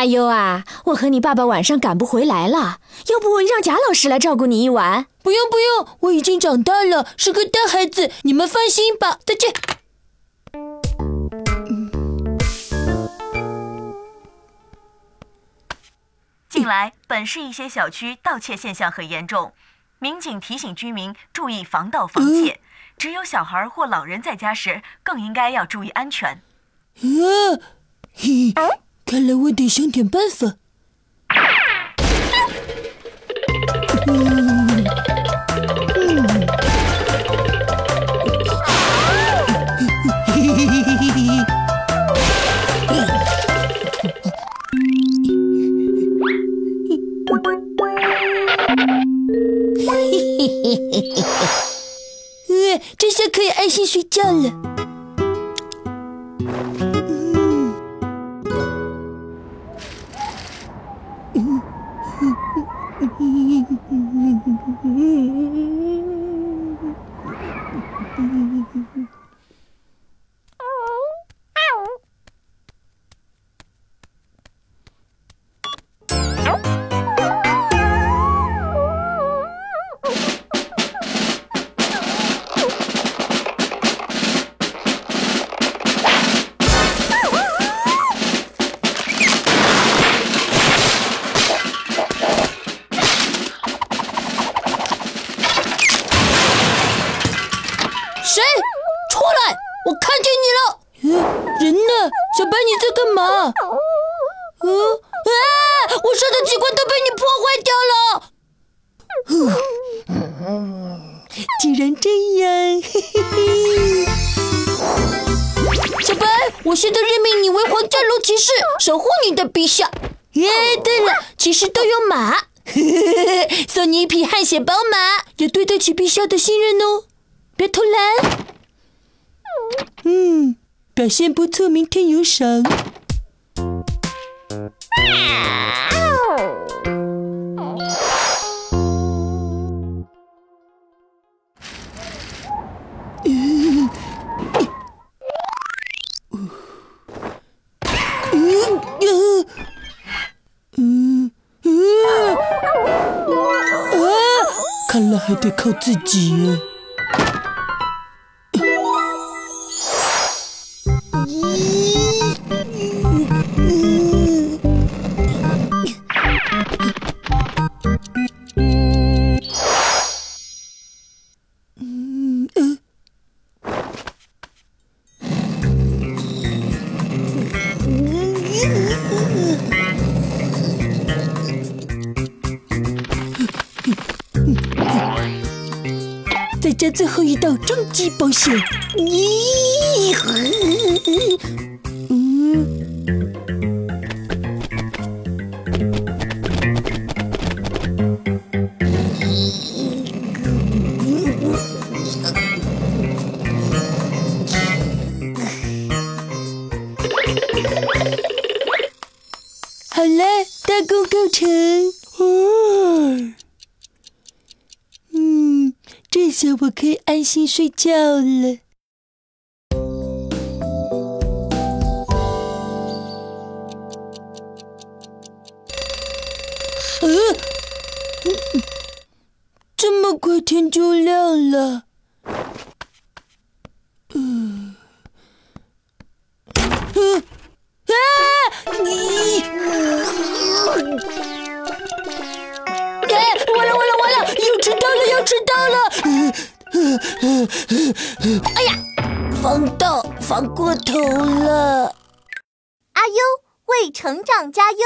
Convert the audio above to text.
喂，阿优啊，我和你爸爸晚上赶不回来了，要不让贾老师来照顾你一晚？不用不用，我已经长大了，是个大孩子，你们放心吧。再见。近来，本市一些小区盗窃现象很严重，民警提醒居民注意防盗防窃。只有小孩或老人在家时，更应该要注意安全。啊，嘿，看来我得想点办法。嗯嗯，嘿嘿嘿嘿嘿嘿。这下可以安心睡觉了。谁？出来！我看见你了。人呢？小白，你在干嘛？嗯啊！我设的机关都被你破坏掉了。既然这样，嘿嘿嘿。小白，我现在任命你为皇家龙骑士，守护你的陛下。耶，对了，骑士都有马，送你一匹汗血宝马，也对得起陛下的信任哦。别偷懒。表现不错，明天有赏。看来还得靠自己。再加最后一道终极保险。咦？大功告成。嗯，这下我可以安心睡觉了。嗯，这么快天就亮了。哎呀，防盗防过头了。阿优为成长加油。